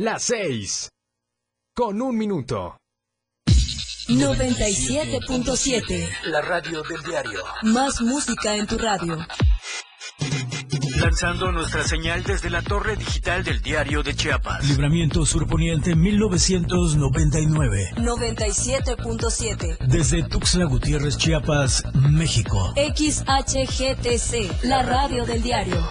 Las 6. Con un minuto. 97.7. La radio del diario. Más música en tu radio. Lanzando nuestra señal desde la torre digital del diario de Chiapas. Libramiento Surponiente 1999. 97.7. Desde Tuxtla Gutiérrez, Chiapas, México. XHGTC, la radio del diario.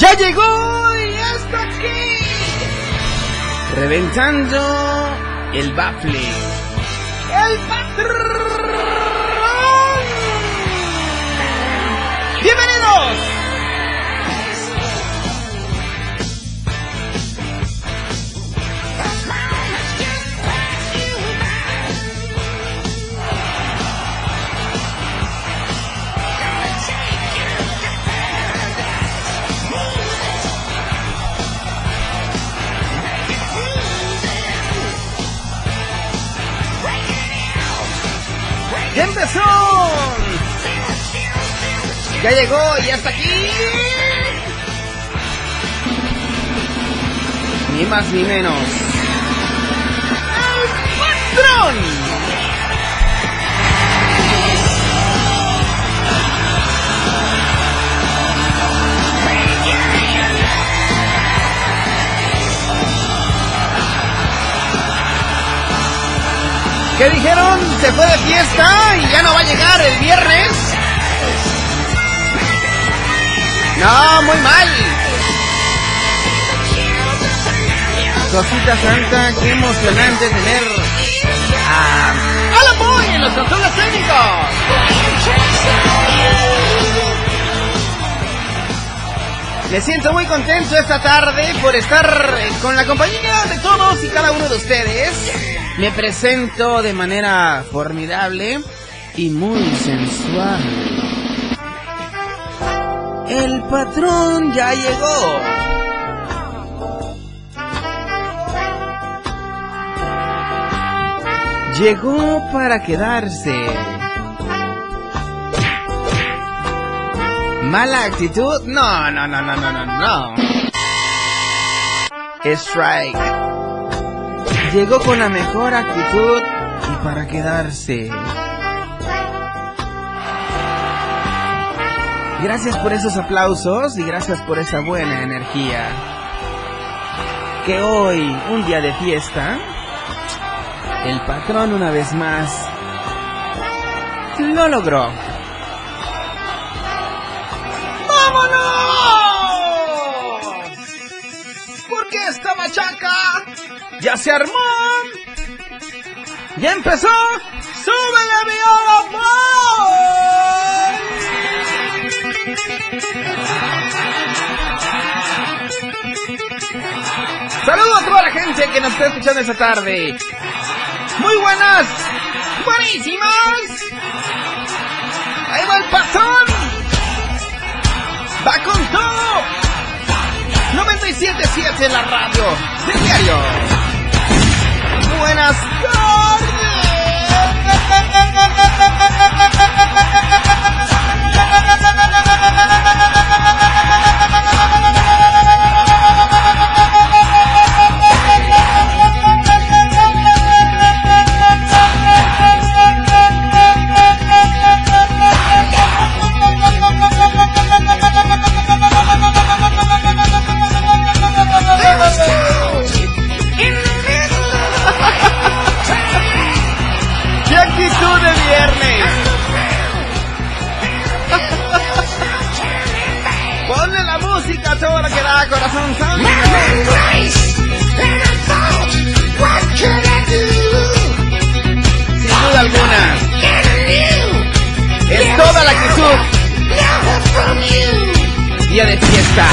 ¡Ya llegó! ¡Y hasta aquí! Reventando el bafle. ¡El patrón! ¡Bienvenidos! Empezó! Ya llegó y hasta aquí. Ni más ni menos. ¡El patrón! ¿Qué dijeron? Se fue de fiesta y ya no va a llegar el viernes. No, muy mal. Cosita Santa, qué emocionante tener a Alan Boy en los controles técnicos. Me siento muy contento esta tarde por estar con la compañía de todos y cada uno de ustedes. Me presento de manera formidable y muy sensual. El patrón ya llegó. Llegó para quedarse. ¿Mala actitud? No, no, no, no, no, no, no. Strike. Llegó con la mejor actitud y para quedarse. Gracias por esos aplausos y gracias por esa buena energía. Que hoy, un día de fiesta, el patrón una vez más lo logró. ¡Vámonos! Porque esta machaca ya se armó. Ya empezó. ¡Sube la viola, Saludos a toda la gente que nos está escuchando esta tarde. Muy buenas. Buenísimas. Ahí va el patrón. Va con todo. 97.7 en la radio. Del diario buenas tardes. corazón. Sin duda alguna. Es toda la actitud. Día de fiesta.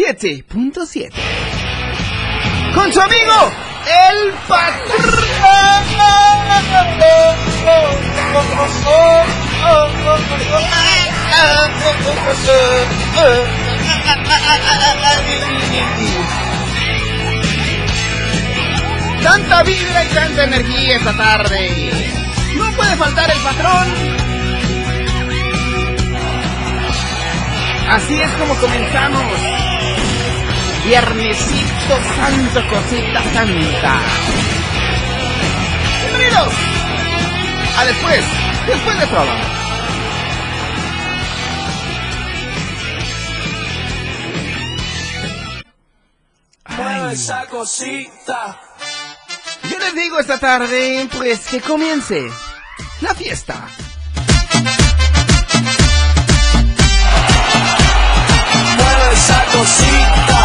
97.7. Con su amigo, el patrón. Tanta vibra y tanta energía esta tarde. No puede faltar el patrón. Así es como comenzamos. Viernesito santo, cosita santa. Bienvenidos a después, después de todo. Ay. esa cosita. Yo les digo esta tarde, pues que comience la fiesta. Mueve esa cosita.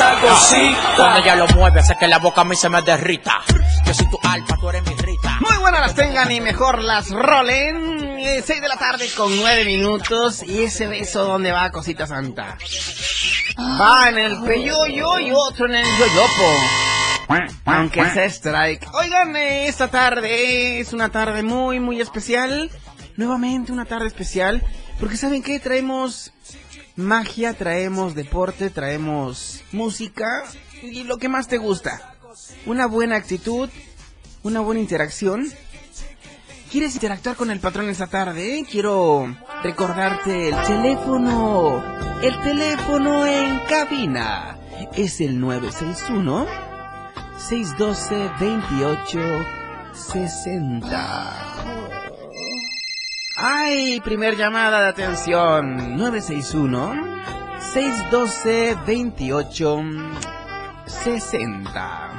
Esa cosita. Cuando ella lo mueve, hace que la boca a mí se me derrita. Yo soy tu alfa, tú eres mi rita. Muy buenas las tengan y mejor las rolen. 6 de la tarde con 9 minutos. Y ese beso, ¿dónde va, cosita santa? Va en el peyoyo y otro en el yoyopo. Aunque sea strike. Oigan, eh, esta tarde es una tarde muy, muy especial. Nuevamente una tarde especial. Porque ¿saben qué? Traemos magia, traemos deporte, traemos música. Y lo que más te gusta. Una buena actitud, una buena interacción. ¿Quieres interactuar con el patrón esta tarde? Quiero recordarte el teléfono. El teléfono en cabina es el 961 612 2860. Ay, primer llamada de atención. 961 612 2860.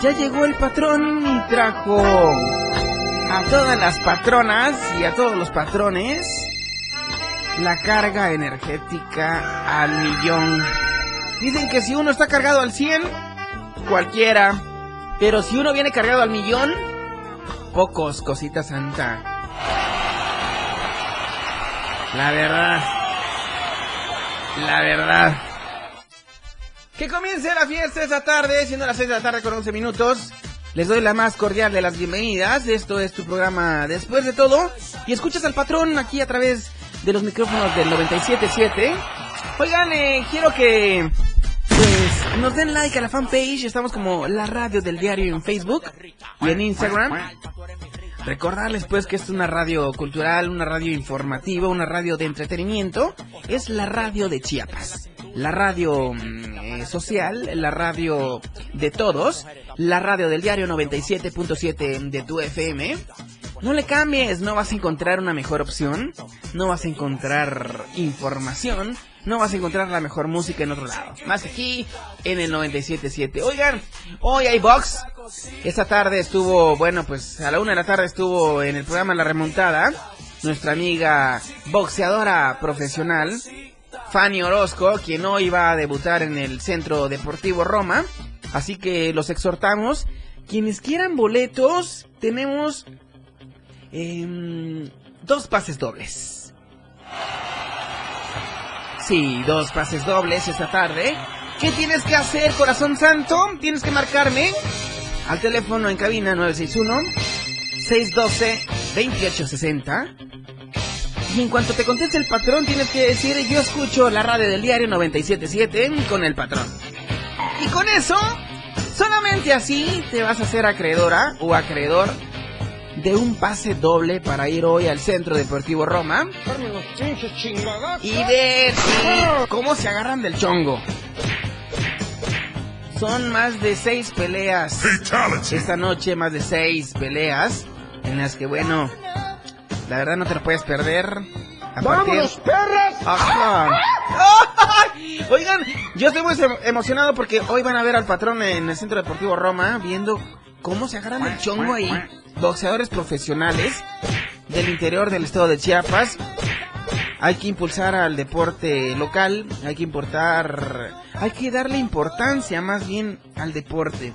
Ya llegó el patrón y trajo a todas las patronas y a todos los patrones la carga energética al millón. Dicen que si uno está cargado al 100, cualquiera. Pero si uno viene cargado al millón, pocos, cosita santa. La verdad. La verdad. Que comience la fiesta esta tarde, siendo las 6 de la tarde con 11 minutos. Les doy la más cordial de las bienvenidas. Esto es tu programa Después de todo. Y escuchas al patrón aquí a través de los micrófonos del 97.7. Oigan, eh, quiero que pues nos den like a la fanpage. Estamos como la radio del diario en Facebook y en Instagram. Recordarles pues que es una radio cultural, una radio informativa, una radio de entretenimiento. Es la radio de Chiapas. La radio mm, eh, social, la radio de todos. La radio del diario 97.7 de tu FM. No le cambies, no vas a encontrar una mejor opción. No vas a encontrar información. No vas a encontrar la mejor música en otro lado. Más aquí en el 97.7. Oigan, hoy hay box. Esta tarde estuvo, bueno, pues a la una de la tarde estuvo en el programa La Remontada. Nuestra amiga boxeadora profesional, Fanny Orozco, quien hoy va a debutar en el Centro Deportivo Roma. Así que los exhortamos. Quienes quieran boletos, tenemos em, dos pases dobles. Sí, dos pases dobles esta tarde. ¿Qué tienes que hacer, corazón santo? Tienes que marcarme al teléfono en cabina 961-612-2860. Y en cuanto te conteste el patrón, tienes que decir, yo escucho la radio del diario 977 con el patrón. Y con eso, solamente así te vas a hacer acreedora o acreedor de un pase doble para ir hoy al Centro Deportivo Roma y ver cómo se agarran del chongo. Son más de seis peleas esta noche, más de seis peleas en las que, bueno, la verdad no te lo puedes perder. ¡Vámonos, perras! Ajá. Oigan, yo estoy muy emocionado porque hoy van a ver al patrón en el Centro Deportivo Roma viendo cómo se agarran el chongo ahí. Boxeadores profesionales del interior del estado de Chiapas. Hay que impulsar al deporte local, hay que importar, hay que darle importancia más bien al deporte.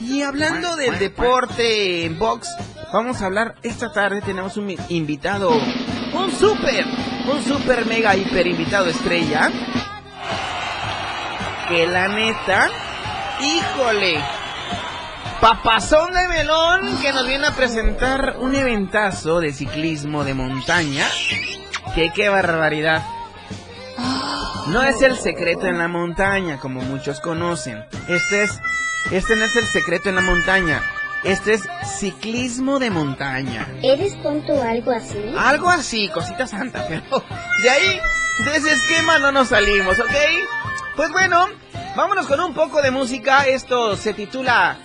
Y hablando del deporte en box, vamos a hablar esta tarde, tenemos un invitado, un super, un super mega hiper invitado estrella. Que la neta, híjole, papazón de melón que nos viene a presentar un eventazo de ciclismo de montaña. Que qué barbaridad. No es el secreto en la montaña, como muchos conocen. Este es, este no es el secreto en la montaña. Este es ciclismo de montaña. ¿Eres tonto o algo así? Algo así, cosita santa, pero de ahí, de ese esquema no nos salimos, ¿ok? Pues bueno, vámonos con un poco de música. Esto se titula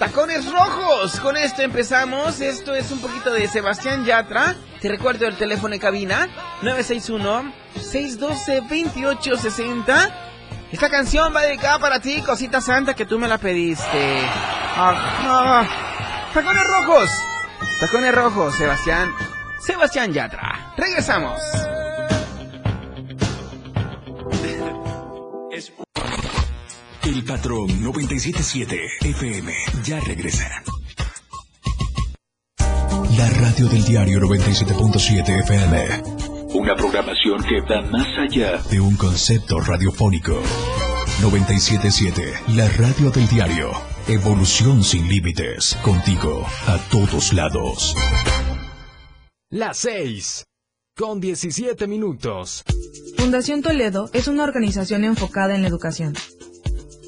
Tacones Rojos. Con esto empezamos. Esto es un poquito de Sebastián Yatra. Te recuerdo el teléfono de cabina 961-612-2860. Esta canción va dedicada para ti, cosita santa, que tú me la pediste. Ajá. Tacones Rojos. Tacones Rojos, Sebastián. Sebastián Yatra. Regresamos. El patrón 977 FM ya regresa. La radio del diario 97.7 FM. Una programación que va más allá de un concepto radiofónico. 977, la radio del diario. Evolución sin límites. Contigo, a todos lados. Las 6. Con 17 minutos. Fundación Toledo es una organización enfocada en la educación.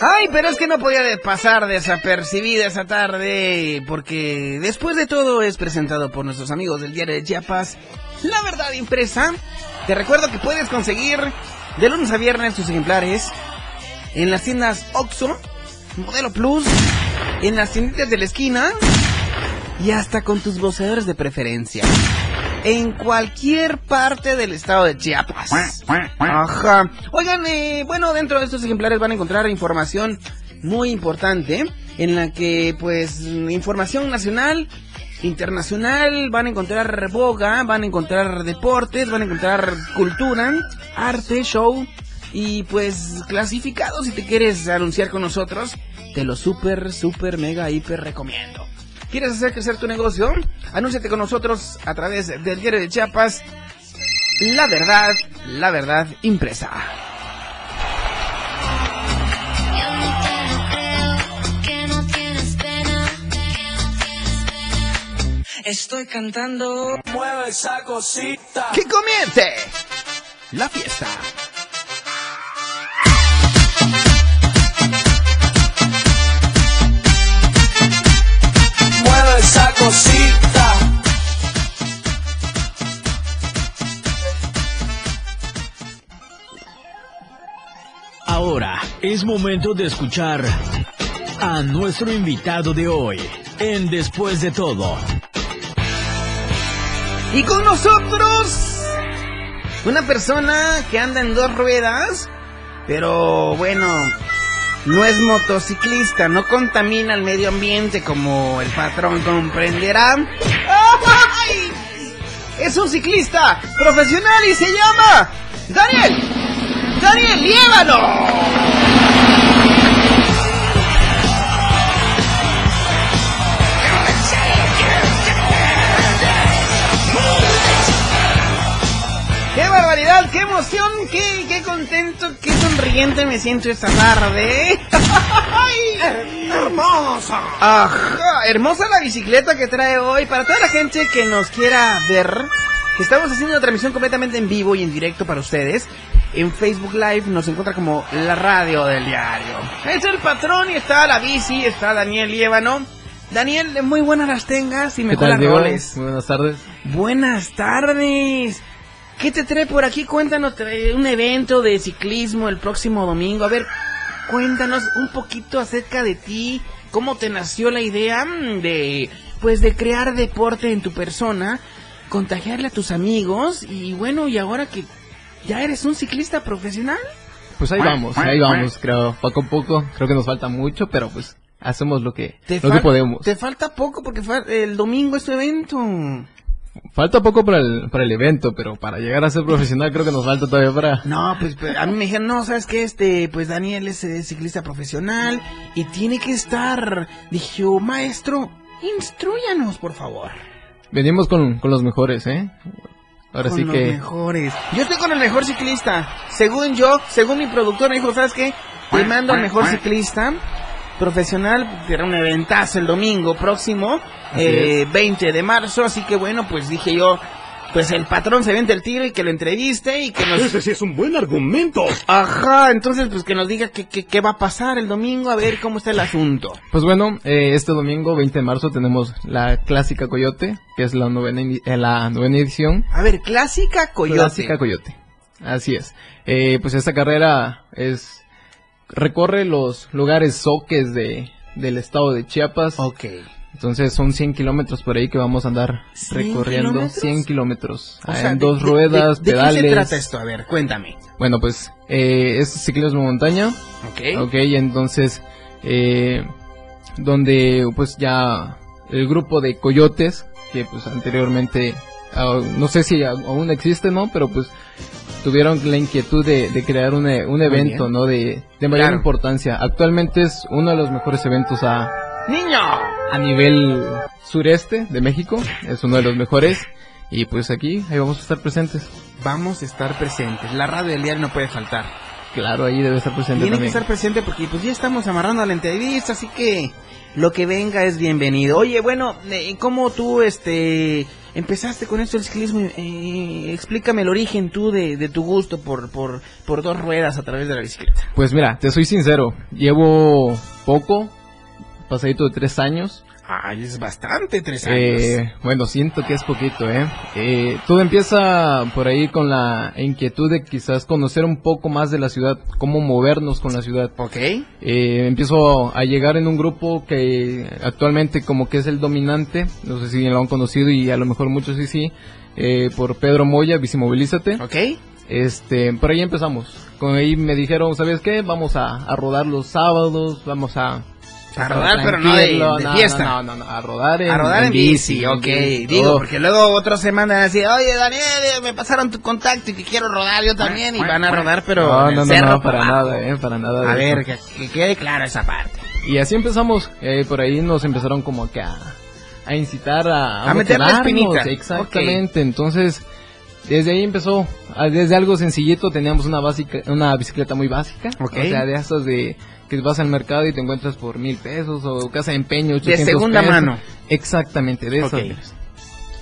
Ay, pero es que no podía pasar desapercibida esa tarde, porque después de todo es presentado por nuestros amigos del diario de Chiapas, La Verdad Impresa. Te recuerdo que puedes conseguir de lunes a viernes tus ejemplares en las tiendas Oxxo, Modelo Plus, en las tienditas de la esquina y hasta con tus voceadores de preferencia. En cualquier parte del estado de Chiapas. Ajá. Oigan, eh, bueno, dentro de estos ejemplares van a encontrar información muy importante en la que, pues, información nacional, internacional, van a encontrar boga, van a encontrar deportes, van a encontrar cultura, arte, show y, pues, clasificados si te quieres anunciar con nosotros, te lo super, super, mega, hiper recomiendo. ¿Quieres hacer crecer tu negocio? Anúnciate con nosotros a través del diario de Chiapas. La verdad, la verdad impresa. Estoy cantando. Mueve esa cosita. ¡Que comience! La fiesta. esa cosita. Ahora es momento de escuchar a nuestro invitado de hoy en Después de todo. Y con nosotros, una persona que anda en dos ruedas, pero bueno, no es motociclista, no contamina el medio ambiente como el patrón comprenderá. ¡Ay! Es un ciclista profesional y se llama Daniel. Daniel Liévano. ¡Qué barbaridad! ¡Qué emoción! ¡Qué, qué contento! ¡Qué sonriente me siento esta tarde! ¡Ay! ¡Hermosa! Ajá, hermosa la bicicleta que trae hoy. Para toda la gente que nos quiera ver, estamos haciendo una transmisión completamente en vivo y en directo para ustedes. En Facebook Live nos encuentra como la radio del diario. Es el patrón y está la bici, está Daniel Liévano. Daniel, muy buenas las tengas y mejor las roles. Muy buenas tardes. Buenas tardes. ¿Qué te trae por aquí? Cuéntanos, trae un evento de ciclismo el próximo domingo. A ver, cuéntanos un poquito acerca de ti, cómo te nació la idea mm, de, pues, de crear deporte en tu persona, contagiarle a tus amigos y bueno, y ahora que ya eres un ciclista profesional. Pues ahí vamos, ahí vamos, creo, poco a poco. Creo que nos falta mucho, pero pues hacemos lo que, Te lo que podemos. Te falta poco porque fue el domingo es tu evento. Falta poco para el, para el evento, pero para llegar a ser profesional creo que nos falta todavía para... No, pues, pues, a mí me dijeron, no, sabes que este, pues Daniel es eh, ciclista profesional y tiene que estar. Dije, yo, maestro, instruyanos, por favor. Venimos con, con los mejores, ¿eh? Ahora Con sí los que... mejores. Yo estoy con el mejor ciclista. Según yo, según mi productor me dijo, ¿sabes qué? Te mando al mejor ciclista profesional. Era un eventazo el domingo próximo, eh, 20 de marzo. Así que bueno, pues dije yo, pues el patrón se vende el tiro y que lo entreviste y que nos... Ese sí es un buen argumento. Ajá, entonces pues que nos diga qué, qué, qué va a pasar el domingo, a ver cómo está el asunto. Pues bueno, eh, este domingo 20 de marzo tenemos la clásica Coyote, que es la novena, eh, la novena edición. A ver, clásica coyote. Clásica Coyote. Así es. Eh, pues esta carrera es recorre los lugares soques de del estado de Chiapas. Ok. Entonces son 100 kilómetros por ahí que vamos a andar 100 recorriendo. kilómetros? 100 kilómetros. O Ah, sea, en de- dos de- ruedas, de, de pedales. qué se trata esto? A ver, cuéntame. Bueno, pues eh, es ciclismo montaña. Ok. Ok, entonces, eh, donde pues ya el grupo de coyotes, que pues anteriormente, no sé si aún existe, ¿no? Pero pues tuvieron la inquietud de, de crear un, e- un evento. ¿no? De, de mayor Claro. importancia. Actualmente es uno de los mejores eventos a, ¡Niño! a nivel sureste de México. Es uno de los mejores. Y pues aquí, ahí vamos a estar presentes. Vamos a estar presentes. La radio del diario no puede faltar. Claro, ahí debe estar presente Tiene que estar presente porque pues ya estamos amarrando a la entrevista, así que lo que venga es bienvenido. Oye, bueno, eh, ¿cómo tú este empezaste con esto del ciclismo? Eh, explícame el origen tú de, de tu gusto por, por, por dos ruedas a través de la bicicleta. Pues mira, te soy sincero, llevo poco, pasadito de tres años. Ay, es bastante, tres años. Eh, bueno, siento que es poquito, ¿eh? ¿eh? Todo empieza por ahí con la inquietud de quizás conocer un poco más de la ciudad, cómo movernos con la ciudad. ok. Eh, empiezo a llegar en un grupo que actualmente como que es el dominante, no sé si lo han conocido y a lo mejor muchos sí, sí, eh, por Pedro Moya, Bicimovilízate. Ok. Este, por ahí empezamos. Con ahí me dijeron, ¿sabes qué? Vamos a, a rodar los sábados, vamos a... A rodar, pero no de- tranquilo, de no, fiesta. No, no, no, a rodar en, a rodar en bici, ok. bici, Digo, todo. porque luego otros se mandan a decir, oye Daniel, me pasaron tu contacto y que quiero rodar yo también. Y van a rodar, pero no, en no, el no, cerro no, para abajo. nada, eh, para nada. A ver, que, que quede clara esa parte. Y así empezamos, eh, por ahí nos empezaron como que a, a incitar a, A meterle motivarnos, espinita. Exactamente, entonces desde ahí empezó, ah, desde algo sencillito teníamos una básica, una bicicleta muy básica, Ok. o sea, de esas de que vas al mercado y te encuentras por mil pesos o casa de empeño, 800 segunda pesos. mano. Exactamente, de esas. Ok.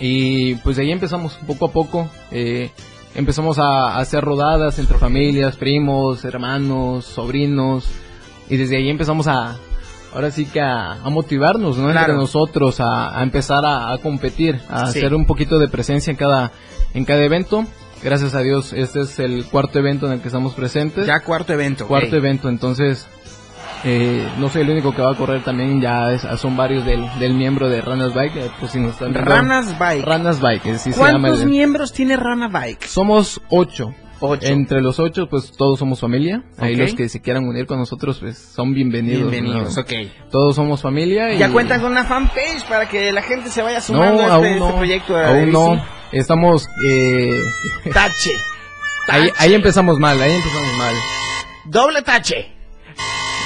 Y pues de ahí empezamos poco a poco, eh, empezamos a, a hacer rodadas entre familias, primos, hermanos, sobrinos, y desde ahí empezamos a, ahora sí que a, a motivarnos, ¿no? Entre nosotros, a, a empezar a, a competir, a Sí. hacer un poquito de presencia en cada, en cada evento. gracias a Dios, este es el cuarto evento en el que estamos presentes. Ya cuarto evento. Cuarto evento, entonces eh, no soy el único que va a correr también, ya es- son varios del, del miembro de Ranas Bike, eh, pues si nos están viendo. Ranas Bike. Ranas Bike, así se llama. ¿Cuántos miembros tiene Rana Bike? Somos ocho. Ocho. Entre los ocho, pues todos somos familia. Ahí Ok. los que se quieran unir con nosotros, pues son bienvenidos. Bienvenidos, ¿no? ok. Todos somos familia. Ya cuentan con una fanpage para que la gente se vaya No, sumando a este, este proyecto de aún no. Estamos. Eh, Tache. ahí, ahí empezamos mal, ahí empezamos mal. Doble tache.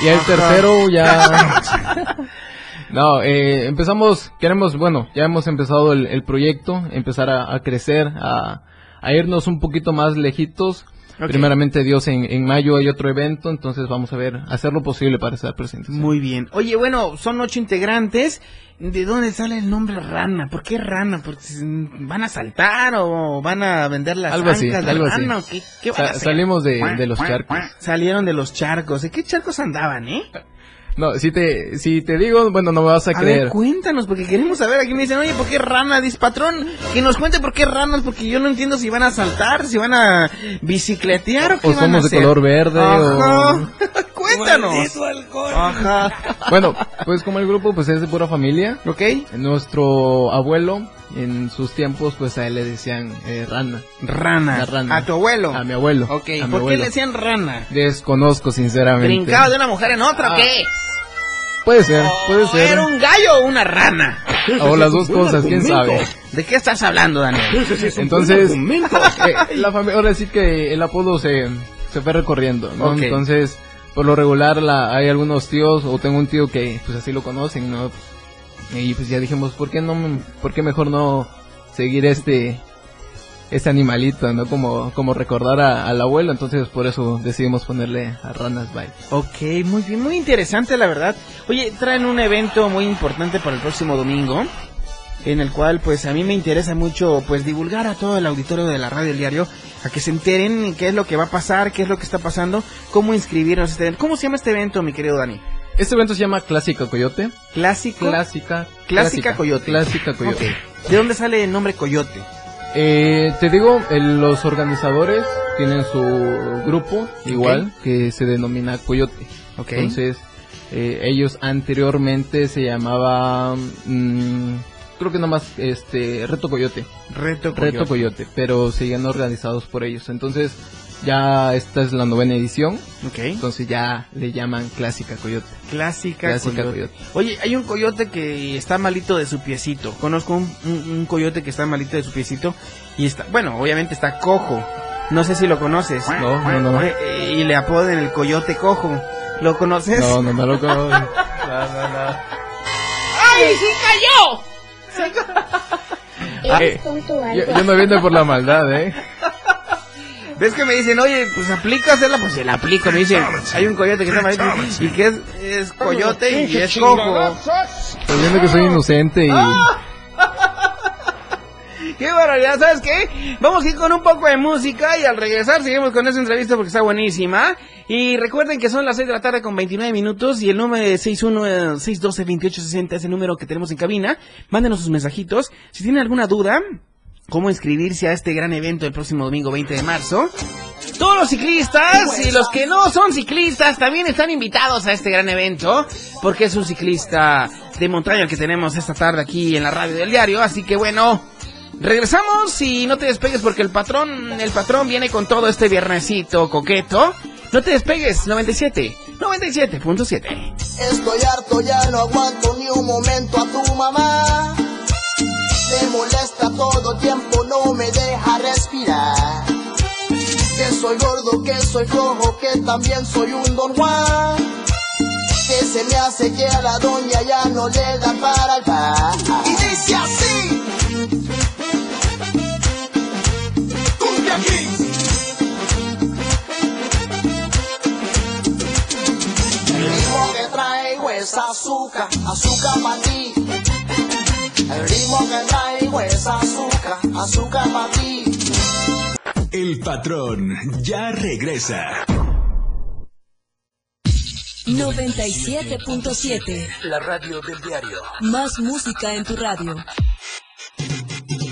Y el tercero ya... no, eh, empezamos, queremos, bueno, ya hemos empezado el, el proyecto, empezar a, a crecer, a, a irnos un poquito más lejitos. Primeramente Dios, en, en mayo hay otro evento, entonces vamos a ver, hacer lo posible para estar presentes. Muy bien. Oye, bueno, son ocho integrantes. ¿De dónde sale el nombre Rana? ¿Por qué Rana? ¿Porque van a saltar o van a vender las Algo así, de algo así. rana o qué, qué van a hacer? salimos de, de los charcos. Salieron de los charcos. ¿De qué charcos andaban, eh? No, si te, si te digo, bueno, no me vas a, A creer. ver, cuéntanos, porque queremos saber. Aquí me dicen, oye, ¿por qué rana? Dice, patrón, que nos cuente por qué ranas, porque yo no entiendo si van a saltar, si van a bicicletear o qué o van a somos de hacer. color verde Ajá. o... Cuéntanos. Ajá. Bueno, pues como el grupo pues es de pura familia. Ok. Nuestro abuelo en sus tiempos pues a él le decían eh, rana. Rana. La rana. A tu abuelo. A mi abuelo. Ok, a mi ¿por qué abuelo. le decían rana? Desconozco sinceramente. ¿Brincaba de una mujer en otra o Ah, qué? Puede ser, puede ¿O ser. ¿Era un gallo o una rana? O las dos cosas, quién sabe. ¿De qué estás hablando, Daniel? Entonces, eh, la familia, ahora sí que el apodo se, se fue recorriendo, ¿no? Ok. Entonces, por lo regular la, hay algunos tíos, o tengo un tío que pues así lo conocen, ¿no? Y pues ya dijimos, ¿por qué no, por qué mejor no seguir este, este animalito, ¿no? Como, como recordar a- al abuelo, entonces por eso decidimos ponerle a Ranas Bike. Ok, muy bien, muy interesante la verdad. Oye, traen un evento muy importante para el próximo domingo, en el cual pues a mí me interesa mucho pues divulgar a todo el auditorio de la radio del diario, a que se enteren qué es lo que va a pasar, qué es lo que está pasando, cómo inscribirnos a este evento. ¿Cómo se llama este evento, mi querido Dani? Este evento se llama Clásica Coyote. Clásico. Clásica. Clásica Coyote. Clásica Coyote. ¿De dónde sale el nombre Coyote? Eh, te digo, el- los organizadores tienen su grupo igual que se denomina Coyote. Ok. Entonces, eh, ellos anteriormente se llamaba, mm, creo que nomás este Reto Coyote. Reto Coyote. Reto Coyote, pero siguen organizados por ellos. Entonces, ya esta es la novena edición. Ok. Entonces ya le llaman Clásica Coyote. Clásica, Clásica coyote. Coyote. Oye, hay un coyote que está malito de su piecito. Conozco un, un- un coyote que está malito de su piecito y está, bueno, obviamente está cojo. No sé si lo conoces. No, no, no. no. Eh, y le apodan el coyote cojo. ¿Lo conoces? No, no me lo conozco. No, no, no. ¡Ay, sí cayó! Eh, yo, yo no viene por la maldad, ¿eh? ¿Ves que me dicen, oye, pues aplicasela? Pues se la aplico. Me dicen, hay un coyote que está malito y que es, es coyote y es cojo. Estoy viendo que soy inocente y... ¡Qué barbaridad! ¿Sabes qué? Vamos a ir con un poco de música y al regresar seguimos con esta entrevista porque está buenísima. Y recuerden que son las 6 de la tarde con 29 minutos y el número de 61-612-2860 es el número que tenemos en cabina. Mándenos sus mensajitos. Si tienen alguna duda, cómo inscribirse a este gran evento el próximo domingo 20 de marzo. Todos los ciclistas y los que no son ciclistas también están invitados a este gran evento porque es un ciclista de montaña que tenemos esta tarde aquí en la radio del diario. Así que bueno, regresamos y no te despegues porque el patrón, el patrón viene con todo este viernesito coqueto. No te despegues, 97, 97.7. Estoy harto, ya no aguanto ni un momento a tu mamá. Me molesta todo el tiempo, no me deja respirar. Que soy gordo, que soy flojo, que también soy un don Juan. Que se me hace que a la doña ya no le da para el pan. Y dice así. Azúcar, azúcar para ti. El ritmo que traigo es azúcar, azúcar para ti. El patrón ya regresa. 97.7. La radio del diario. Más música en tu radio.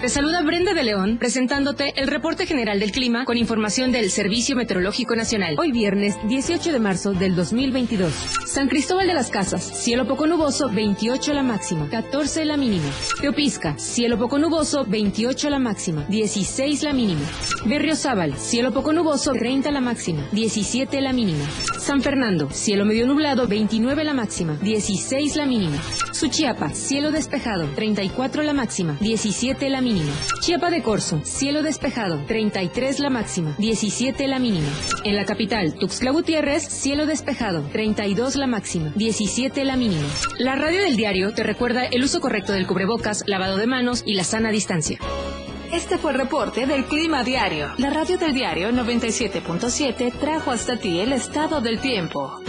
Te saluda Brenda de León presentándote el reporte general del clima con información del Servicio Meteorológico Nacional. Hoy viernes 18 de marzo del 2022. San Cristóbal de las Casas, cielo poco nuboso, 28 la máxima, 14 la mínima. Teopisca, cielo poco nuboso, 28 la máxima, 16 la mínima. Berriozábal, cielo poco nuboso, 30 la máxima, 17 la mínima. San Fernando, cielo medio nublado, 29 la máxima, 16 la mínima. Suchiapa, cielo despejado, 34 la máxima, 17 la mínima. Chiapa de Corzo, cielo despejado, 33 la máxima, 17 la mínima. En la capital, Tuxtla Gutiérrez, cielo despejado, 32 la máxima, 17 la mínima. La radio del diario te recuerda el uso correcto del cubrebocas, lavado de manos y la sana distancia. Este fue el reporte del Clima Diario. La radio del diario 97.7 trajo hasta ti el estado del tiempo.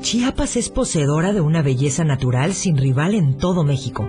Chiapas es poseedora de una belleza natural sin rival en todo México.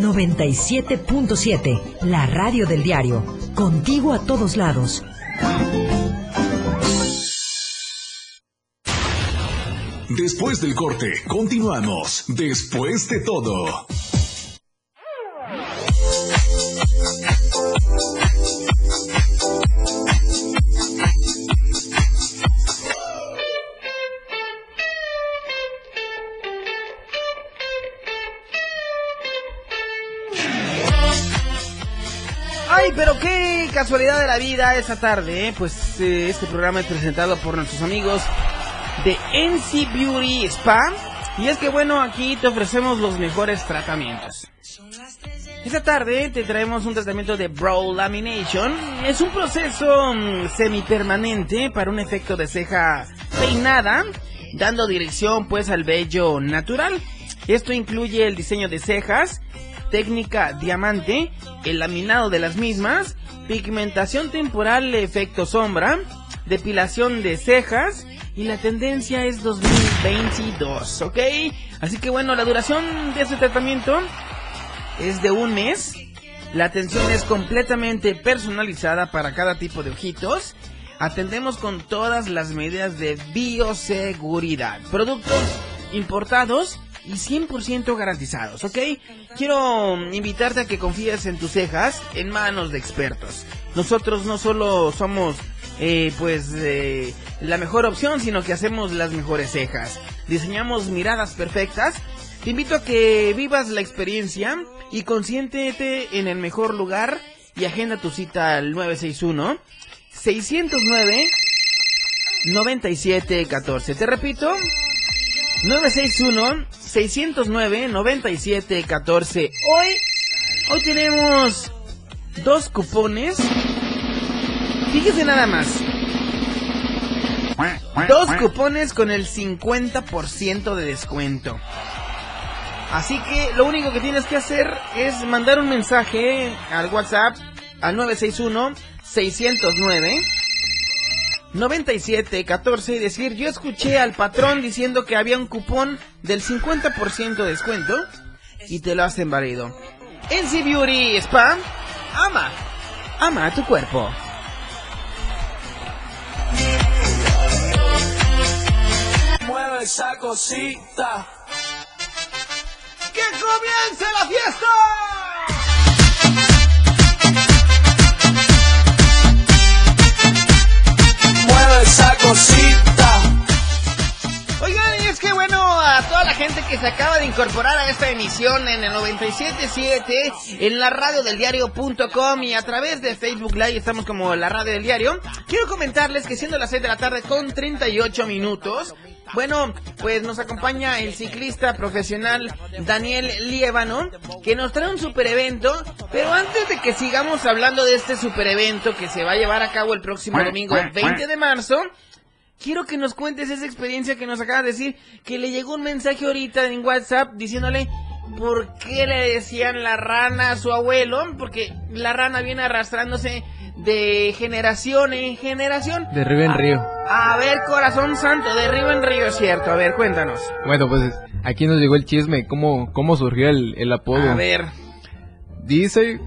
97.7, la radio del diario, contigo a todos lados. Después del corte, continuamos. Después de todo. Casualidad de la vida esta tarde, ¿eh? pues eh, este programa es presentado por nuestros amigos de NC Beauty Spa. Y es que bueno, aquí te ofrecemos los mejores tratamientos. Esta tarde te traemos un tratamiento de Brow Lamination. Es un proceso mm, semipermanente para un efecto de ceja peinada, dando dirección pues al vello natural. Esto incluye el diseño de cejas, técnica diamante, el laminado de las mismas, pigmentación temporal efecto sombra, depilación de cejas y la tendencia es 2022, ¿ok? Así que bueno, la duración de este tratamiento es de un mes. La atención es completamente personalizada para cada tipo de ojitos. Atendemos con todas las medidas de bioseguridad. Productos importados y 100% garantizados, ¿ok? Quiero invitarte a que confíes en tus cejas en manos de expertos. Nosotros no solo somos, eh, pues, eh, la mejor opción, sino que hacemos las mejores cejas. Diseñamos miradas perfectas. Te invito a que vivas la experiencia y consiéntete en el mejor lugar y agenda tu cita al 961 609 9714. Te repito, 961-609-9714. Hoy, hoy tenemos dos cupones. Fíjese nada más. Dos cupones con el 50% de descuento. Así que lo único que tienes que hacer es mandar un mensaje al WhatsApp al 961 609 9714 y decir, yo escuché al patrón diciendo que había un cupón del 50% de descuento y te lo hacen válido. NC Beauty Spa, ama, ama a tu cuerpo. Mueve esa cosita. ¡Que comience la fiesta! Esa cosita. A toda la gente que se acaba de incorporar a esta emisión en el 977, en la radio del diario.com y a través de Facebook Live, estamos como la radio del diario. Quiero comentarles que siendo las 6 de la tarde con 38 minutos, bueno, pues nos acompaña el ciclista profesional Daniel Liébano, que nos trae un super evento, pero antes de que sigamos hablando de este super evento que se va a llevar a cabo el próximo domingo 20 de marzo, quiero que nos cuentes esa experiencia que nos acaba de decir, que le llegó un mensaje ahorita en WhatsApp diciéndole por qué le decían la rana a su abuelo, porque la rana viene arrastrándose de generación en generación. De río en río. A ver, corazón santo, de río en río, cierto. A ver, cuéntanos. Bueno, pues aquí nos llegó el chisme, cómo, cómo surgió el, el apodo. A ver. Dice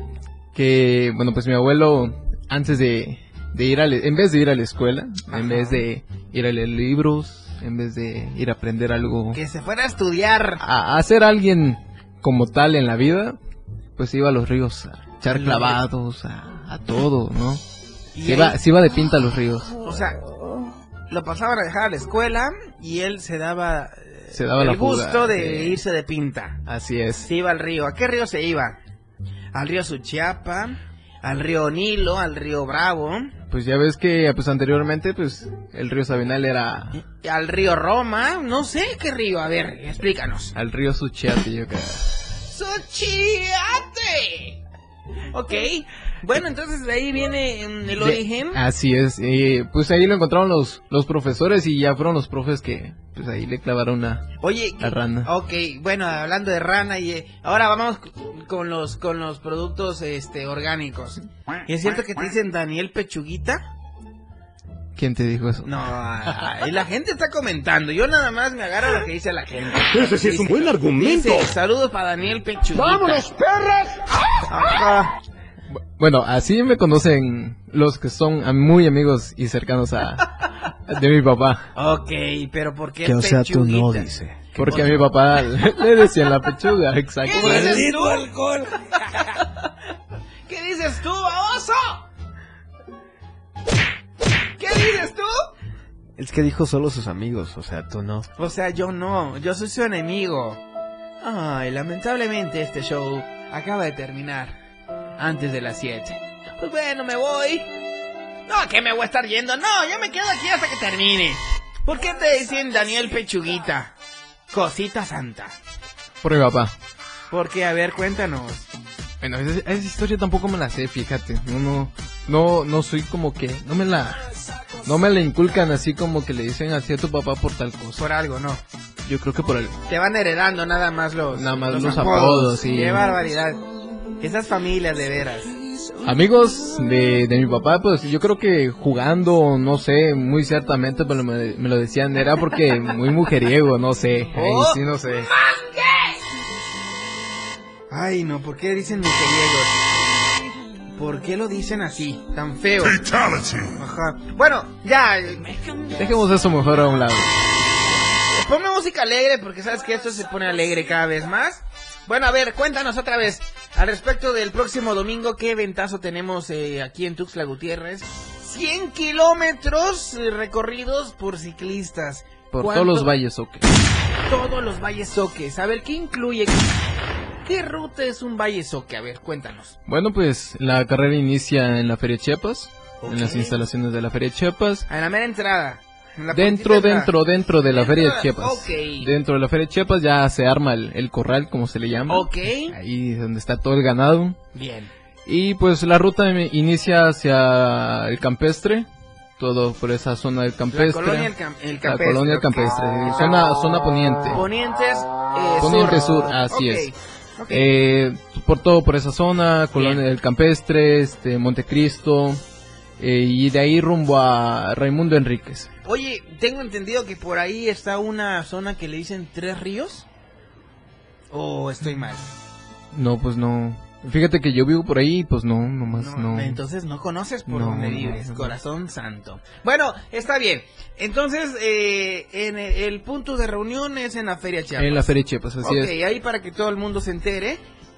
que, bueno, pues mi abuelo, antes de, de ir a, en vez de ir a la escuela, en vez de ir a leer libros, en vez de ir a aprender algo, Que se fuera a estudiar. a, a ser alguien como tal en la vida, pues iba a los ríos a echar clavados, a, a todo, ¿no? Se iba, se iba de pinta a los ríos. O sea, lo pasaban a dejar a la escuela y él se daba, Se daba el la gusto de sí. irse de pinta. Así es. Se iba al río. ¿A qué río se iba? Al río Suchiapa, al río Nilo, al río Bravo, Pues ya ves que pues anteriormente pues el río Sabinal era al río Roma, no sé qué río. A ver, explícanos. al río Suchiate, yo creo. ¡Suchiate! Ok, bueno, entonces de ahí viene mm, el De- origen. Así es. y, pues ahí lo encontraron los, los profesores y ya fueron los profes que pues ahí le clavaron a Oye, la rana. Ok, bueno, hablando de rana y eh, ahora vamos con los con los productos este orgánicos. ¿Y es cierto que te dicen Daniel Pechuguita? ¿Quién te dijo eso? No, ay, la gente está comentando. Yo nada más me agarro lo que dice la gente. Ese sí es un buen argumento. Dice, saludos para Daniel Pechuguita. ¡Vámonos, perras! Ajá. Bueno, así me conocen los que son muy amigos y cercanos a de mi papá. Ok, pero ¿por qué Que, o sea, tú no, dice. Porque a mi papá le, le decían la pechuga, exacto. ¿Qué dices tú? ¿Qué dices tú, baboso? ¿Qué dices tú? Es que dijo solo sus amigos, o sea, tú no. O sea, yo no, yo soy su enemigo. Ay, lamentablemente este show acaba de terminar antes de las 7. Pues bueno, me voy. No, que me voy a estar yendo. No, yo me quedo aquí hasta que termine. ¿Por qué te dicen Daniel Pechuguita? Cosita santa. Por mi papá. Porque, a ver, cuéntanos. Bueno, esa, esa historia tampoco me la sé, fíjate. No, no, no, no soy como que, no me la, no me la inculcan así como que le dicen así a tu papá por tal cosa. Por algo, no. Yo creo que por algo. Te van heredando nada más los, Nada más los apodos, sí. Qué barbaridad. Esas familias de veras. Amigos de, de mi papá, pues yo creo que jugando, no sé, muy ciertamente, pero me, me lo decían, era porque muy mujeriego, no sé, ahí Oh. sí no sé. Ay, no, ¿por qué dicen mujeriegos? ¿Por qué lo dicen así, tan feo? Ajá. Bueno, ya, Dejemos eso mejor a un lado. ponme música alegre porque sabes que esto se pone alegre cada vez más. Bueno, a ver, cuéntanos otra vez al respecto del próximo domingo, qué ventazo tenemos eh, aquí en Tuxtla Gutiérrez. 100 kilómetros recorridos por ciclistas. Por ¿Cuánto? todos los valles, ok. Todos los valles soques. A ver, ¿qué incluye? ¿Qué ruta es un valle soque? A ver, cuéntanos. Bueno, pues la carrera inicia en la Feria Chiapas, en las instalaciones de la Feria Chiapas. A la mera entrada. En la Dentro, dentro, dentro de la Dentro Feria de- Chiapas. Dentro de la Feria Chiapas ya se arma el, el corral, como se le llama. Ahí donde está todo el ganado. Bien. Y pues la ruta me- inicia hacia el campestre, todo por esa zona del campestre. colonia El Cam- El La Campestre, colonia El ok. campestre, zona, zona poniente. Ponientes, eh, Poniente sur. sur, así es. Eh, por todo por esa zona, Colonia del Campestre, este, Montecristo, eh, y de ahí rumbo a Raimundo Enríquez. Oye, tengo entendido que por ahí está una zona que le dicen Tres Ríos. ¿O estoy mal? No, pues no. Fíjate que yo vivo por ahí, pues no, nomás no. Entonces no conoces por No, dónde no, vives, no. corazón santo. Bueno, está bien. Entonces, eh, en el, el punto de reunión es en la Feria Chiapas. En la Feria Chiapas, así Ok, es. ahí para que todo el mundo se entere,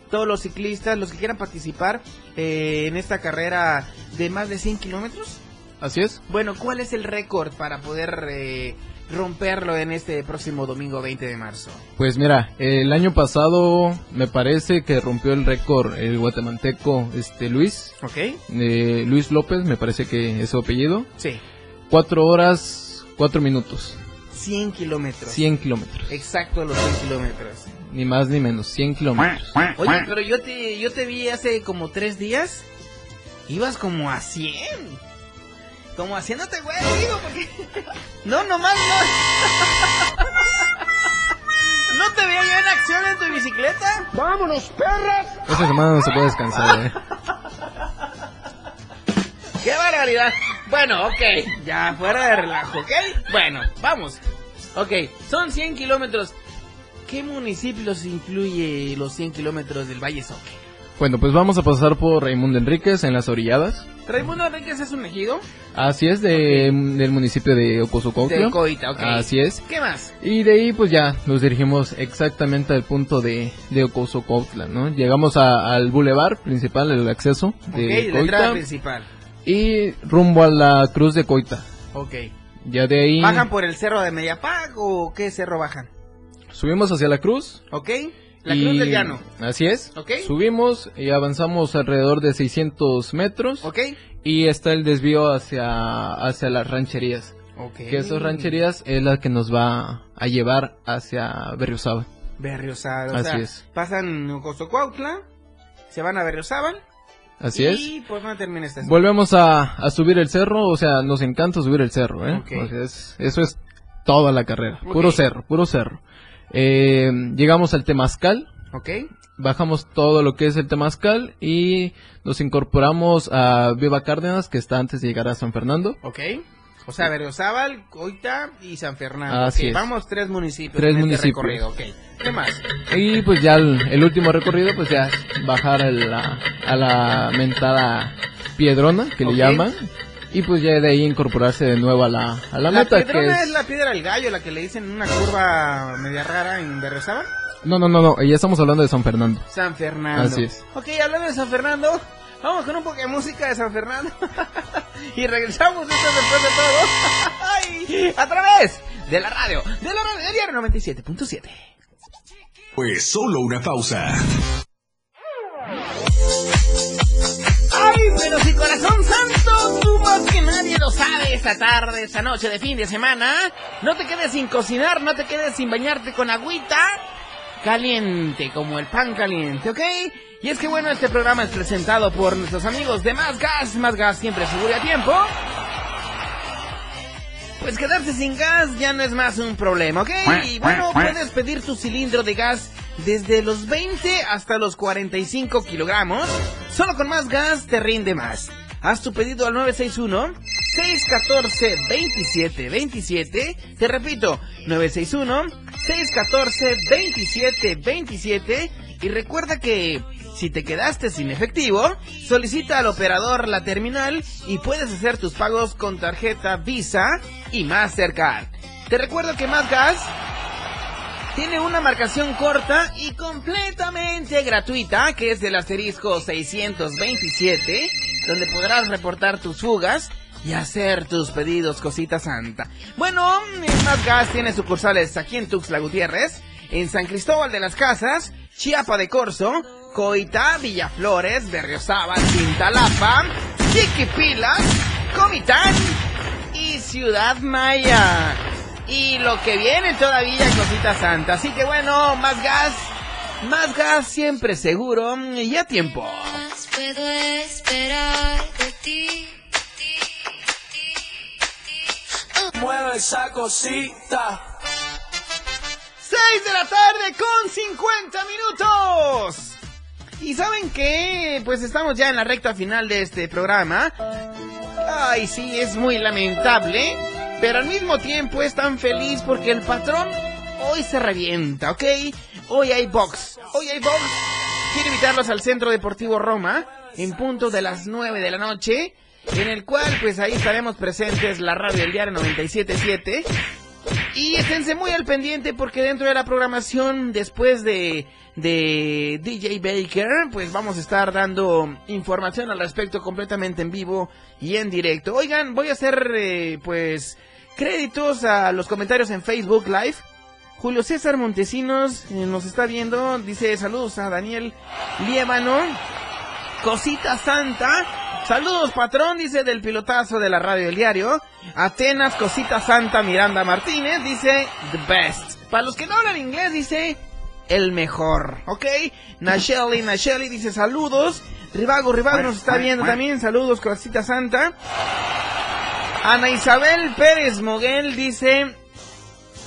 todos los ciclistas, los que quieran participar eh, en esta carrera de más de 100 kilómetros. Así es. Bueno, ¿cuál es el récord para poder eh, romperlo en este próximo domingo 20 de marzo? Pues mira, el año pasado me parece que rompió el récord el guatemalteco este Luis. Ok. eh, Luis López, me parece que es su apellido. Sí. Cuatro horas, cuatro minutos. 100 kilómetros. 100 kilómetros. Exacto, los 100 kilómetros. Ni más ni menos, 100 kilómetros. Oye, pero yo te, yo te vi hace como tres días. Ibas como a 100. Como haciéndote güey, digo, porque... No, nomás no. ¿No te veía yo en acción en tu bicicleta? ¡Vámonos, perras! Esta semana no se puede descansar, eh. ¡Qué barbaridad! Bueno, ok, ya fuera de relajo, ¿ok? Bueno, vamos. Ok, son 100 kilómetros. ¿Qué municipios incluye los 100 kilómetros del Valle Soque? Bueno, pues vamos a pasar por Raimundo Enríquez en las orilladas. Raimundo Enríquez es un ejido. Así es, de, del municipio de Ocosocautla. De Coita, ok. Así es. ¿Qué más? Y de ahí pues ya nos dirigimos exactamente al punto de, de Ocosocautla, ¿no? Llegamos a- al bulevar principal, el acceso de ok, la entrada Coita. principal. Y rumbo a la cruz de Coita. Ok. Ya de ahí ¿Bajan por el cerro de Mediapag o qué cerro bajan? subimos hacia la cruz. ¿Ok? La y- Cruz del Llano. Así es. Subimos y avanzamos alrededor de 600 metros. ¿Ok? Y está el desvío hacia, hacia las rancherías. Que esas rancherías es la que nos va a llevar hacia Berriozábal. Berriozábal. Así sea, es. Pasan Ocosocuautla, se van a Berriozábal. Así y, es. Y pues no termina esta Volvemos a, a subir el cerro, o sea, nos encanta subir el cerro, ¿eh? Ok. O sea, es- eso es toda la carrera, puro cerro, puro cerro. Eh, llegamos al Temazcal, Ok. bajamos todo lo que es el Temazcal y nos incorporamos a Viva Cárdenas, que está antes de llegar a San Fernando. Ok. O sea, Berriozábal, Coita y San Fernando. Así es. Vamos tres municipios Tres en este municipios. recorrido. Ok. ¿Qué más? Y pues ya el, el último recorrido, pues ya es bajar a la, a la mentada Piedrona, que le llaman. Y pues ya de ahí incorporarse de nuevo a la, a la, La meta, que es... es... la piedra del gallo, la que le dicen una curva media rara en Berriozábal. No, no, no, no, ya estamos hablando de San Fernando. San Fernando. Así es. Ok, hablando de San Fernando, vamos con un poco de música de San Fernando. y regresamos esto después de todo. A través de la radio, de la radio de Diario 97.7. Pues solo una pausa. Pero si corazón santo, tú más que nadie lo sabe esta tarde, esta noche de fin de semana. No te quedes sin cocinar, no te quedes sin bañarte con agüita. Caliente, como el pan caliente, ¿ok? Y es que bueno, este programa es presentado por nuestros amigos de Más Gas. Más Gas siempre seguro a tiempo. Pues quedarse sin gas ya no es más un problema, ¿ok? Bueno, puedes pedir tu cilindro de gas desde los 20 hasta los 45 kilogramos. Solo con más gas te rinde más. Haz tu pedido al 961-614-2727. Te repito, 961-614-2727. Y recuerda que si te quedaste sin efectivo, solicita al operador la terminal y puedes hacer tus pagos con tarjeta Visa y Mastercard. Te recuerdo que Más Gas tiene una marcación corta y completamente gratuita, que es del asterisco 627, donde podrás reportar tus fugas y hacer tus pedidos, cosita santa. Bueno, Más Gas tiene sucursales aquí en Tuxtla Gutiérrez, en San Cristóbal de las Casas, Chiapa de Corzo, Coita, Villaflores, Berriozábal, Cintalapa, Chiquipilas, Comitán y Ciudad Maya. Y lo que viene todavía, cosita santa. Así que bueno, más gas, más gas siempre seguro y a tiempo. Puedo esperar de ti. Mueve esa cosita. 6 de la tarde con 50 minutos. Y saben que, pues estamos ya en la recta final de este programa. Ay, sí, es muy lamentable. Pero al mismo tiempo es tan feliz porque el patrón hoy se revienta, ¿ok? Hoy hay box. Hoy hay box. Quiero invitarlos al Centro Deportivo Roma en punto de las 9 de la noche. en el cual pues ahí estaremos presentes la radio del diario 977. Y esténse muy al pendiente porque dentro de la programación después de, de DJ Baker, pues vamos a estar dando información al respecto completamente en vivo y en directo. Oigan, voy a hacer eh, pues créditos a los comentarios en Facebook Live. Julio César Montesinos eh, nos está viendo, dice saludos a Daniel Liévano. Cosita Santa. Saludos, patrón, dice del pilotazo de la radio del diario. Atenas, Cosita Santa, Miranda Martínez, dice the best. Para los que no hablan inglés, dice el mejor, ¿ok? Nacheli, Nacheli dice saludos. Rivago, Rivago nos está viendo también. Saludos, Cosita Santa. Ana Isabel Pérez Moguel dice...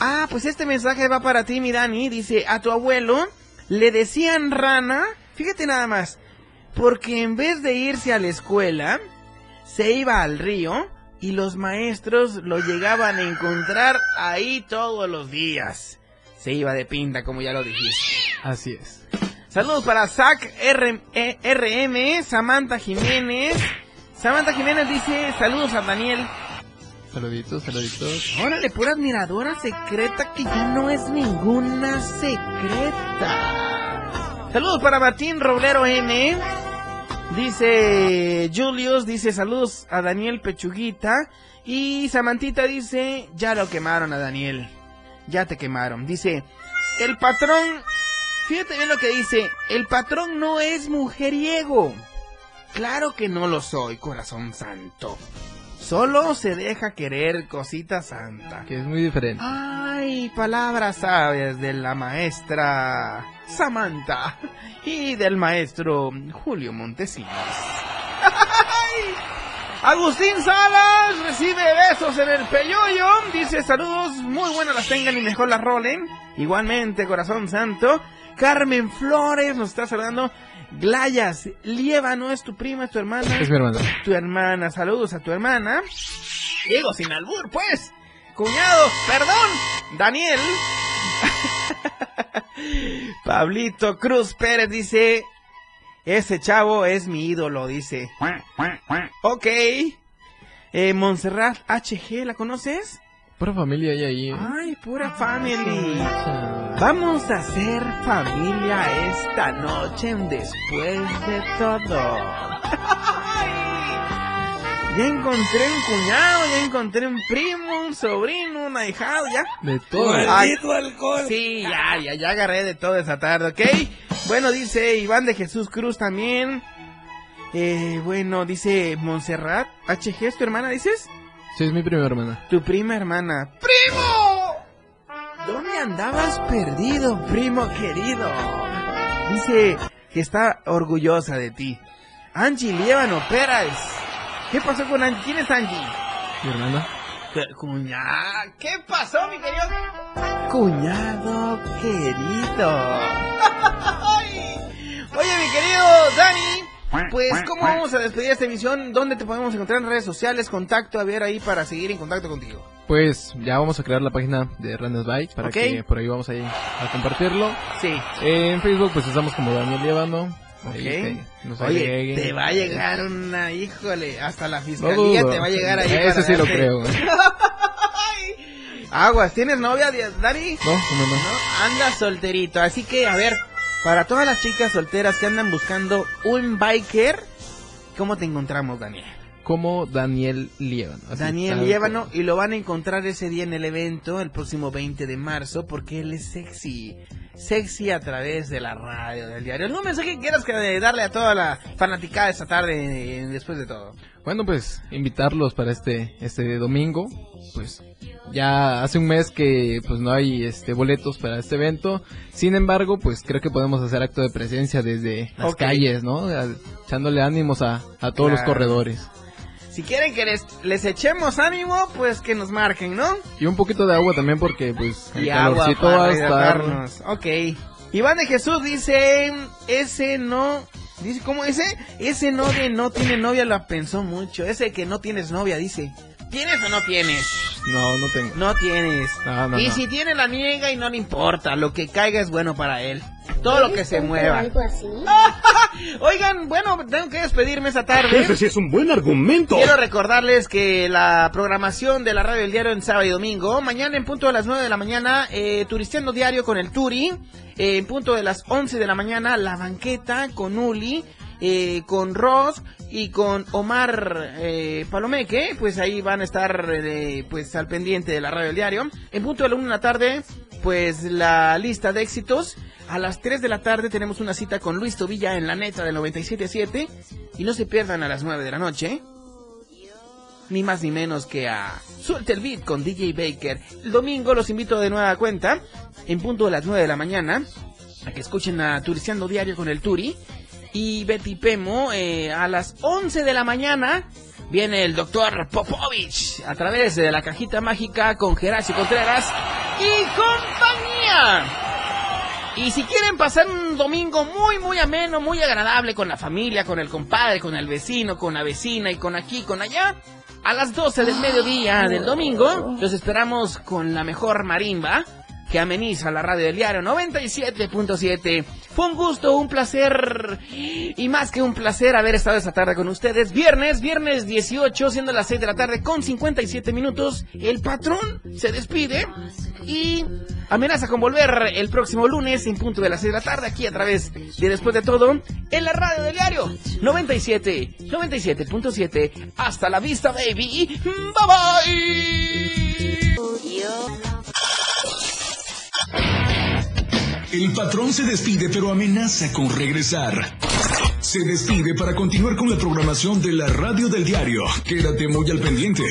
Ah, pues este mensaje va para ti, mi Dani. Dice, a tu abuelo le decían rana. Fíjate nada más porque en vez de irse a la escuela, se iba al río y los maestros lo llegaban a encontrar ahí todos los días. Se iba de pinta, como ya lo dijiste. Así es. Saludos para Zach RM, Samantha Jiménez. Samantha Jiménez dice, saludos a Daniel. Saluditos, saluditos. Órale, pura admiradora secreta que ya no es ninguna secreta. Saludos para Martín Roblero N. Dice Julius, dice saludos a Daniel Pechuguita. Y Samantita dice, ya lo quemaron a Daniel. Ya te quemaron. Dice, el patrón, fíjate bien lo que dice, el patrón no es mujeriego. Claro que no lo soy, corazón santo. Solo se deja querer cosita santa. Que es muy diferente. Ay, palabras sabias de la maestra Samantha y del maestro Julio Montesinos. Agustín Salas recibe besos en el peyoyo. Dice saludos, muy buenas las tengan y mejor las rolen. Igualmente, corazón santo. Carmen Flores nos está saludando. Glayas, Lieva, ¿no es tu prima, es tu hermana? Es mi hermana. Tu hermana, saludos a tu hermana. Diego sin albur, pues. Cuñado, perdón, Daniel. Pablito Cruz Pérez dice, ese chavo es mi ídolo, dice. Ok. Eh, Montserrat HG, ¿la conoces? Pura familia hay ahí. ¿eh? Ay, pura family. Vamos a ser familia esta noche en después de todo. Ya encontré un cuñado, ya encontré un primo, un sobrino, un ahijado, ya. De todo. Maldito alcohol. Sí, ya, ya, ya agarré de todo esa tarde, ¿ok? Bueno, dice Iván de Jesús Cruz también. Eh, bueno, dice Montserrat. HG, ¿es tu hermana, dices? Sí, es mi prima hermana. Tu prima hermana. ¡Primo! ¿Dónde andabas perdido, primo querido? Dice que está orgullosa de ti. Angie Liévano Pérez. ¿Qué pasó con Angie? ¿Quién es Angie? Mi hermana. Cuñado. ¿Qué pasó, mi querido? Cuñado querido. Oye, mi querido Dani. Pues, ¿cómo vamos a despedir esta emisión? ¿Dónde te podemos encontrar en redes sociales? Contacto, a ver ahí para seguir en contacto contigo. Pues ya vamos a crear la página de Randas Bike para que por ahí vamos a, ir a compartirlo. Sí. En Facebook pues estamos como Daniel Líbano. Ahí Ok. que nos Oye, te va a llegar una, híjole, hasta la No fiscalía te va a llegar ahí. Ese para sí lo creo. Aguas, ¿tienes novia, Dani? No, no, no. Anda solterito, así que, a ver, para todas las chicas solteras que andan buscando un biker, ¿cómo te encontramos, Daniel? Como Daniel así, Daniel tal Llévano, y lo van a encontrar ese día en el evento, el próximo 20 de marzo, porque él es sexy. Sexy a través de la radio, del diario. ¿Algún mensaje que quieras que darle a toda la fanaticada esta tarde, eh, después de todo? Bueno, pues invitarlos para este este domingo. Pues ya hace un mes que pues no hay este boletos para este evento. Sin embargo, pues creo que podemos hacer acto de presencia desde las calles, ¿no? Echándole ánimos a, a todos los corredores. Si quieren que les, les echemos ánimo, pues que nos marquen, ¿no? Y un poquito de agua también porque pues el Y agua calorcito para va a estar. Ok. Iván de Jesús dice, ese no... Dice, ¿cómo dice? Ese no de no tiene novia lo pensó mucho. Ese que no tienes novia, dice. ¿Tienes o no tienes? No, no tengo. No tienes. No, no, y no. si tiene la niega y no le importa, lo que caiga es bueno para él. todo lo que se ¿Eres tonto o mueva. algo así? Oigan, bueno, tengo que despedirme esta tarde. Ese sí es un buen argumento. Quiero recordarles que la programación de la radio del diario en sábado y domingo, mañana en punto de las 9 de la mañana, eh, Turisteando Diario con el Turi, eh, en punto de las 11 de la mañana, La Banqueta con Uli, eh, con Ross y con Omar eh, Palomeque, pues ahí van a estar eh, pues al pendiente de la radio del diario. En punto de la 1 de la tarde, pues la lista de éxitos. A las 3 de la tarde tenemos una cita con Luis Tobilla en la neta del 97.7 y no se pierdan a las 9 de la noche ni más ni menos que a Suelta el Beat con DJ Baker. El domingo los invito de nueva cuenta, en punto de las 9 de la mañana, a que escuchen a Turisteando Diario con el Turi. Y Betty Pemo, eh, a las 11 de la mañana, viene el doctor Popovich a través de la cajita mágica con Geracio Contreras y compañía. Y si quieren pasar un domingo muy, muy ameno, muy agradable con la familia, con el compadre, con el vecino, con la vecina y con aquí, con allá, a las 12 del mediodía del domingo, los esperamos con la mejor marimba que ameniza la radio del diario 97.7. Fue un gusto, un placer y más que un placer haber estado esta tarde con ustedes. Viernes, viernes 18, siendo las 6 de la tarde con 57 minutos. El patrón se despide y amenaza con volver el próximo lunes en punto de las 6 de la tarde aquí a través de Después de Todo en la radio del diario 97, 97.7. Hasta la vista, baby. Bye bye. El patrón se despide pero amenaza con regresar. Se despide para continuar con la programación de la radio del diario. Quédate muy al pendiente.